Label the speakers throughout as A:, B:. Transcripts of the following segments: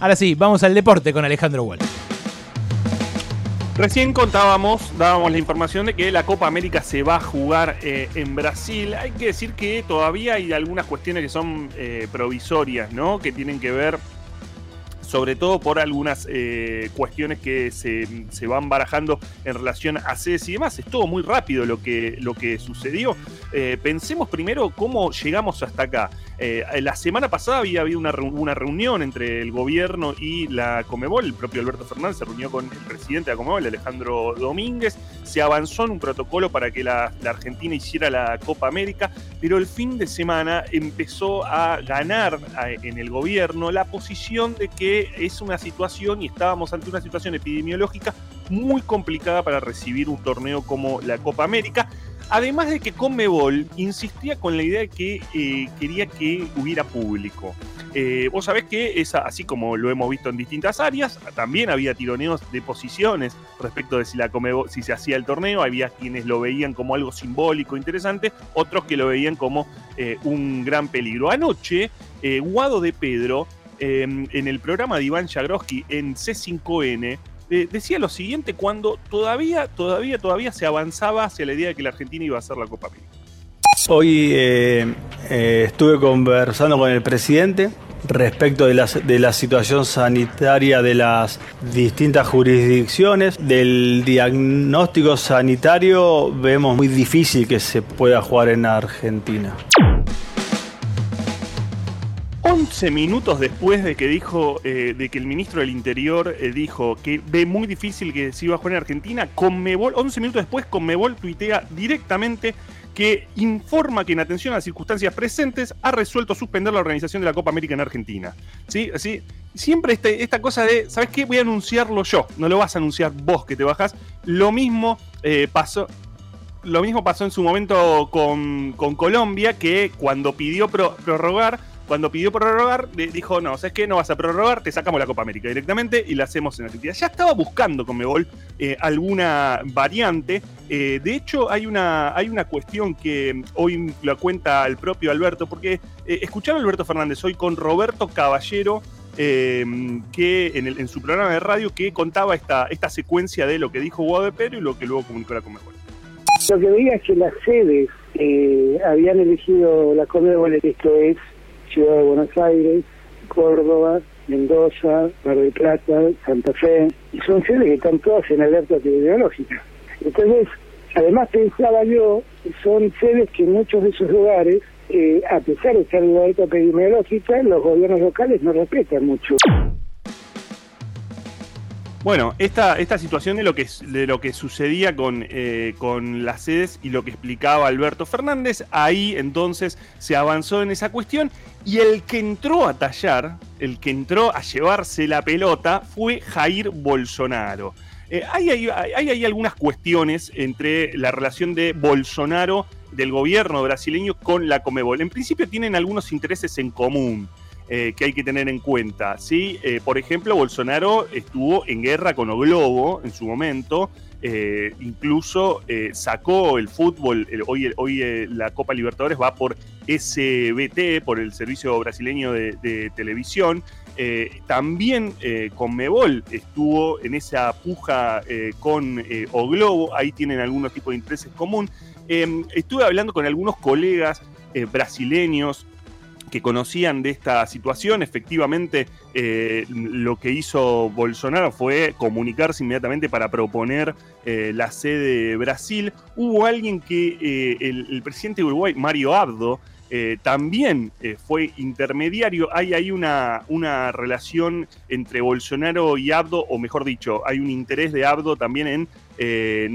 A: Ahora sí, vamos al deporte con Alejandro Wall.
B: Recién contábamos, dábamos la información de que la Copa América se va a jugar eh, en Brasil. Hay que decir que todavía hay algunas cuestiones que son eh, provisorias, ¿no? Que tienen que ver sobre todo por algunas eh, cuestiones que se, se, van barajando en relación a sedes y demás. Es todo muy rápido lo que, lo que sucedió. Eh, pensemos primero cómo llegamos hasta acá. Eh, la semana pasada había habido una, una, reunión entre el gobierno y la Comebol. El propio Alberto Fernández se reunió con el presidente de la Comebol, Alejandro Domínguez. Se avanzó en un protocolo para que la, Argentina hiciera la Copa América, pero el fin de semana empezó a ganar en el gobierno la posición de que es una situación y estábamos ante una situación epidemiológica muy complicada para recibir un torneo como la Copa América. Además de que Conmebol insistía con la idea de que eh, quería que hubiera público. Eh, vos sabés que es así como lo hemos visto en distintas áreas, también había tironeos de posiciones respecto de si, la si se hacía el torneo, había quienes lo veían como algo simbólico, interesante, otros que lo veían como eh, un gran peligro. Anoche, eh, Guado de Pedro, en el programa de Iván Jagroski en C5N, decía lo siguiente cuando todavía, todavía, todavía se avanzaba hacia la idea de que la Argentina iba a hacer la Copa América.
C: Hoy eh, eh, estuve conversando con el presidente respecto de la, de la situación sanitaria de las distintas jurisdicciones. Del diagnóstico sanitario vemos muy difícil que se pueda jugar en Argentina.
B: 11 minutos después de que dijo, eh, de que el ministro del Interior eh, dijo que ve muy difícil que se iba a jugar en Argentina, Conmebol, 11 minutos después, Conmebol tuitea directamente que informa que en atención a las circunstancias presentes ha resuelto suspender la organización de la Copa América en Argentina. ¿Sí? Así, siempre este, esta cosa de, ¿sabes qué? Voy a anunciarlo yo, no lo vas a anunciar vos que te bajás. Lo mismo eh, pasó, lo mismo pasó en su momento con, con Colombia, que cuando pidió pro, prorrogar cuando pidió prorrogar, dijo, no, ¿sabes qué? No vas a prorrogar, te sacamos la Copa América directamente y la hacemos en Argentina. Ya estaba buscando con Mebol eh, alguna variante. Eh, de hecho, hay una, hay una cuestión que hoy la cuenta el propio Alberto, porque eh, escucharon a Alberto Fernández hoy con Roberto Caballero, eh, que en, el, en, su programa de radio, que contaba esta, esta secuencia de lo que dijo Guado de Pedro y lo que luego comunicó la Conmebol.
D: Lo que veía es que las sedes habían elegido la Conmebol, esto es Ciudad de Buenos Aires, Córdoba, Mendoza, Mar del Plata, Santa Fe, y son sedes que están todas en alerta epidemiológica. Entonces, además pensaba yo, son sedes que en muchos de esos lugares, eh, a pesar de estar en alerta epidemiológica, los gobiernos locales no respetan mucho.
B: Bueno, esta, esta situación de lo que, de lo que sucedía con, eh, con las sedes y lo que explicaba Alberto Fernández, ahí entonces se avanzó en esa cuestión y el que entró a tallar, el que entró a llevarse la pelota fue Jair Bolsonaro. Eh, hay, hay, hay, hay algunas cuestiones entre la relación de Bolsonaro, del gobierno brasileño, con la Comebol. En principio tienen algunos intereses en común. Eh, que hay que tener en cuenta. ¿sí? Eh, por ejemplo, Bolsonaro estuvo en guerra con O Globo en su momento, eh, incluso sacó el fútbol, hoy, la Copa Libertadores va por SBT, por el Servicio Brasileño de, Televisión. también con Mebol estuvo en esa puja con O Globo, ahí tienen algunos tipos de intereses común. estuve hablando con algunos colegas brasileños que conocían de esta situación. Efectivamente, eh, lo que hizo Bolsonaro fue comunicarse inmediatamente para proponer eh, la sede de Brasil. Hubo alguien que eh, el, presidente de Uruguay, Mario Abdo, también fue intermediario. Hay ahí una, una relación entre Bolsonaro y Abdo, o mejor dicho, hay un interés de Abdo también en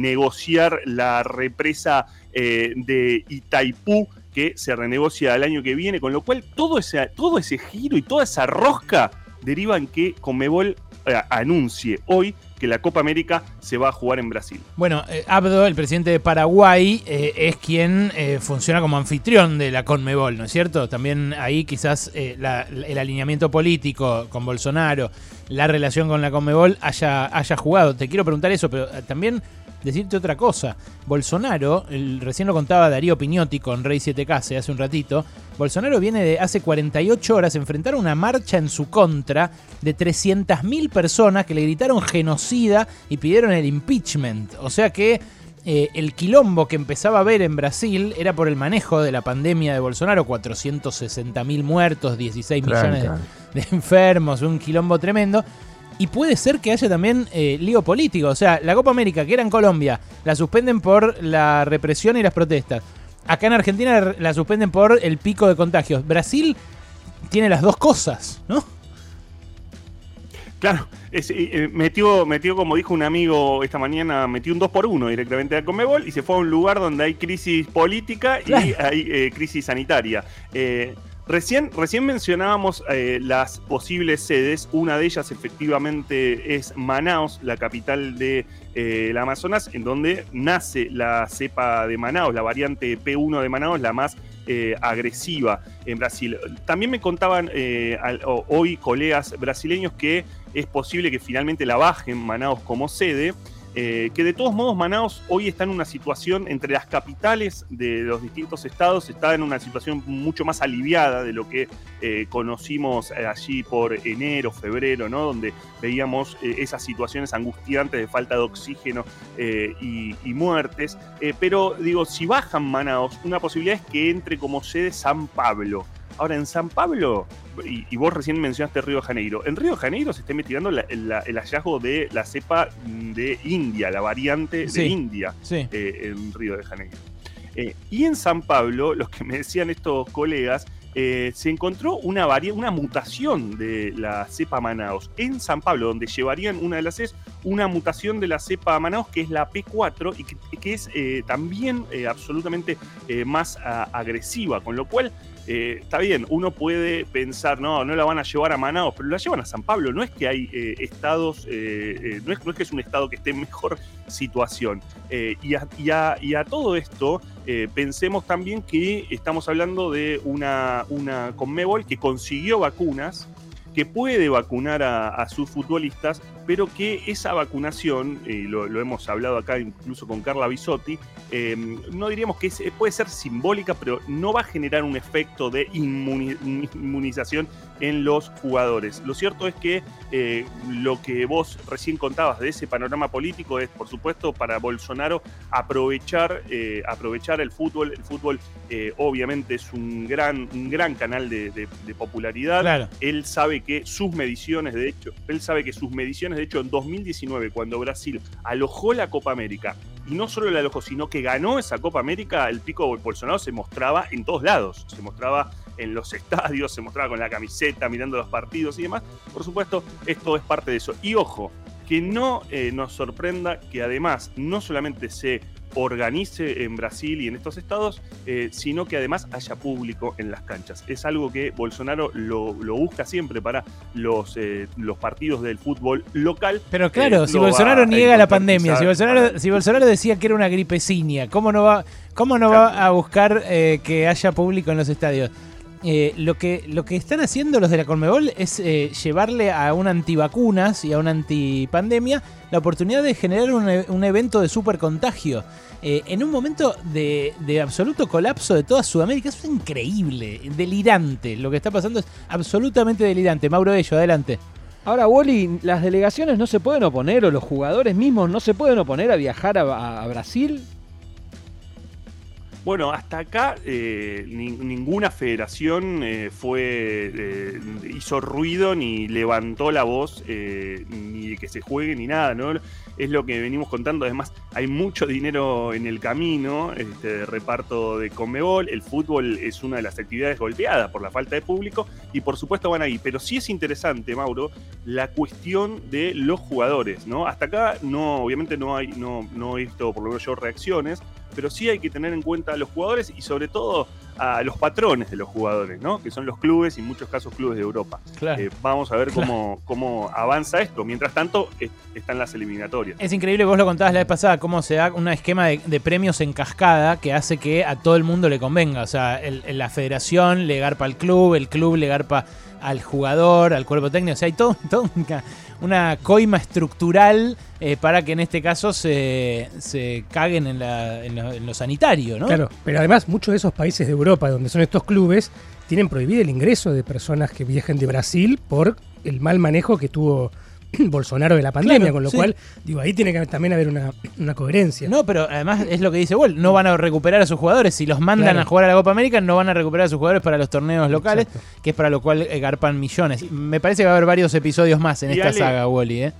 B: negociar la represa de Itaipú que se renegocia el año que viene, con lo cual todo ese, todo ese giro y toda esa rosca deriva en que Comebol anuncie hoy que la Copa América se va a jugar en Brasil.
A: Bueno, eh, Abdo, el presidente de Paraguay, eh, es quien eh, funciona como anfitrión de la Conmebol, ¿no es cierto? También ahí quizás eh, el alineamiento político con Bolsonaro, la relación con la Conmebol haya, haya jugado. Te quiero preguntar eso, pero también decirte otra cosa. Bolsonaro, el, recién lo contaba Darío Piñotti con Rey 7K hace un ratito, Bolsonaro viene de hace 48 horas enfrentar una marcha en su contra de 300.000 personas que le gritaron genocida y pidieron el impeachment. O sea que eh, el quilombo que empezaba a ver en Brasil era por el manejo de la pandemia de Bolsonaro, 460.000 muertos, 16 millones de, enfermos, un quilombo tremendo. Y puede ser que haya también eh, lío político. O sea, la Copa América, que era en Colombia, la suspenden por la represión y las protestas. Acá en Argentina la suspenden por el pico de contagios. Brasil tiene las dos cosas, ¿no?
B: Claro, eh, metió, metió, como dijo un amigo esta mañana, metió un 2 por 1 directamente a Comebol y se fue a un lugar donde hay crisis política y hay eh, crisis sanitaria. Eh, recién, mencionábamos las posibles sedes. Una de ellas efectivamente es Manaus, la capital de la Amazonas, en donde nace la cepa de Manaus, la variante P1 de Manaus, la más eh, agresiva en Brasil. También me contaban eh, hoy colegas brasileños que es posible que finalmente la bajen Manaus como sede. Eh, que de todos modos Manaus hoy está en una situación entre las capitales de los distintos estados, está en una situación mucho más aliviada de lo que eh, conocimos allí por enero, febrero, ¿no? donde veíamos eh, esas situaciones angustiantes de falta de oxígeno y, y, muertes. pero digo, si bajan Manaus, una posibilidad es que entre como sede San Pablo. Ahora, en San Pablo, y, vos recién mencionaste Río de Janeiro, en Río de Janeiro se está investigando el hallazgo de la cepa de India, la variante de India eh, en Río de Janeiro. Eh, y en San Pablo, los que me decían estos colegas, eh, se encontró una, una mutación de la cepa Manaus en San Pablo, donde llevarían una de las es una mutación de la cepa Manaus que es la P4 y que, es también absolutamente más agresiva, con lo cual eh, está bien, uno puede pensar, no, no la van a llevar a Manaus, pero la llevan a San Pablo. No es que hay eh, estados, eh, no, es, que es un estado que esté en mejor situación. Y a, todo esto, pensemos también que estamos hablando de una, una Conmebol que consiguió vacunas que puede vacunar a, sus futbolistas, pero que esa vacunación, y lo, hemos hablado acá incluso con Carla Bisotti, em, no diríamos que puede ser simbólica, pero no va a generar un efecto de inmunización en los jugadores. Lo cierto es que eh, lo que vos recién contabas de ese panorama político es, por supuesto, para Bolsonaro aprovechar, eh, aprovechar el fútbol. El fútbol eh, obviamente es un gran, un gran canal de, popularidad. Él sabe que sus mediciones, de hecho, él sabe que sus mediciones, de hecho, en 2019, cuando Brasil alojó la Copa América, y no solo la alojó, sino que ganó esa Copa América, el pico de Bolsonaro se mostraba en todos lados. Se mostraba en los estadios, se mostraba con la camiseta, mirando los partidos y demás. Por supuesto, esto es parte de eso. Y ojo, que no eh, nos sorprenda que además no solamente se organice en Brasil y en estos estados, eh, sino que además haya público en las canchas. Es algo que Bolsonaro lo, busca siempre para los, eh, los partidos del fútbol local.
A: Pero claro, si Bolsonaro niega la pandemia, si Bolsonaro, si Bolsonaro decía que era una gripecinia, ¿cómo no va, cómo no va a buscar que haya público en los estadios? Eh, lo, que, lo que están haciendo los de la Conmebol es eh, llevarle a un antivacunas y a una antipandemia la oportunidad de generar un, un evento de super contagio. Eh, en un momento de, de, absoluto colapso de toda Sudamérica. es increíble, delirante. Lo que está pasando es absolutamente delirante. Mauro Bello, adelante.
E: Ahora, Wally, las delegaciones no se pueden oponer o los jugadores mismos no se pueden oponer a viajar a Brasil
B: bueno, hasta acá eh, ninguna federación eh, fue eh, hizo ruido ni levantó la voz ni de que se juegue ni nada, ¿no? Es lo que venimos contando. Además, hay mucho dinero en el camino este, reparto de Conmebol. El fútbol es una de las actividades golpeadas por la falta de público y por supuesto van ahí. Pero sí es interesante, Mauro, la cuestión de los jugadores, ¿no? Hasta acá no, obviamente no hay, no, no he visto por lo menos yo reacciones pero sí hay que tener en cuenta a los jugadores y sobre todo a los patrones de los jugadores, ¿no? que son los clubes y en muchos casos clubes de Europa. Eh, vamos a ver cómo, cómo avanza esto. Mientras tanto, están las eliminatorias.
A: Es increíble, vos lo contabas la vez pasada, cómo se da un esquema de, premios en cascada que hace que a todo el mundo le convenga. O sea, la federación le garpa al club, el club le garpa al jugador, al cuerpo técnico. O sea, hay todo, todo una coima estructural eh, para que en este caso se, se caguen en, la- en lo, sanitario, ¿no?
F: Claro, pero además muchos de esos países de Europa donde son estos clubes tienen prohibido el ingreso de personas que viajen de Brasil por el mal manejo que tuvo Bolsonaro de la pandemia,
A: Claro,
F: con lo
A: sí.
F: cual, digo, ahí tiene que también haber una, una coherencia.
A: No, pero además es lo que dice Wall, no van a recuperar a sus jugadores. Si los mandan
F: Claro.
A: a jugar a la Copa América, no van a recuperar a sus jugadores para los torneos locales,
F: Exacto.
A: que es para lo cual eh, garpan millones. Me parece que va a haber varios episodios más en
B: Y
A: esta
B: Ale-
A: saga, Wally, ¿eh?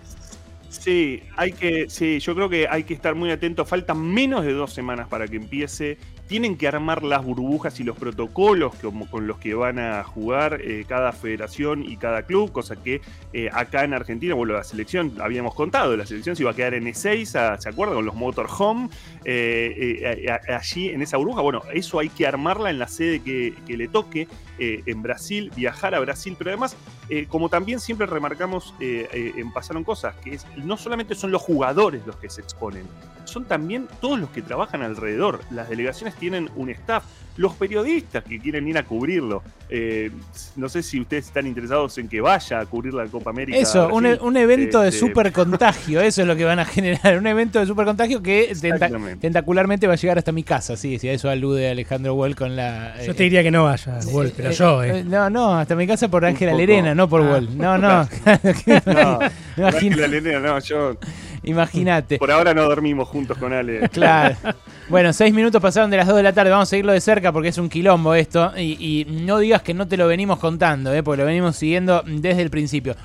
B: Sí, hay que, sí, yo creo que hay que estar muy atentos. Faltan menos de dos semanas para que empiece. Tienen que armar las burbujas y los protocolos como con los que van a jugar eh, cada federación y cada club, cosa que eh, acá en Argentina, bueno, la selección, habíamos contado, la selección se iba a quedar en E6, ¿se acuerdan? Con los motorhome, eh, eh, allí en esa burbuja. Bueno, eso hay que armarla en la sede que, que le toque en Brasil, viajar a Brasil, pero además como también siempre remarcamos Pasaron Cosas, que es, no solamente son los jugadores los que se exponen, son también todos los que trabajan alrededor. Las delegaciones tienen un staff, los periodistas que quieren ir a cubrirlo. Eh, no sé si ustedes están interesados en que vaya a cubrir la Copa América.
A: Eso, un, e- un evento de
B: Este,
A: super contagio, eso es lo que van a generar. Un evento de super contagio que tenta- tentacularmente va a llegar hasta mi casa, sí, si a eso alude Alejandro Wall con la.
F: Yo
A: eh,
F: te diría que no vaya, Wolf, pero
A: eh,
F: yo, eh.
A: eh, No, no, hasta mi casa por Ángela. Lerena, no por
F: Ah.
A: Wall. No, no.
B: No,
A: Imagina-
B: la Lelena, no, yo
A: Imagínate.
B: por ahora no dormimos juntos con Ale.
A: Claro. Bueno, seis minutos pasaron de las 2 de la tarde. Vamos a seguirlo de cerca porque es un quilombo esto. Y, y no digas que no te lo venimos contando, ¿eh? porque lo venimos siguiendo desde el principio.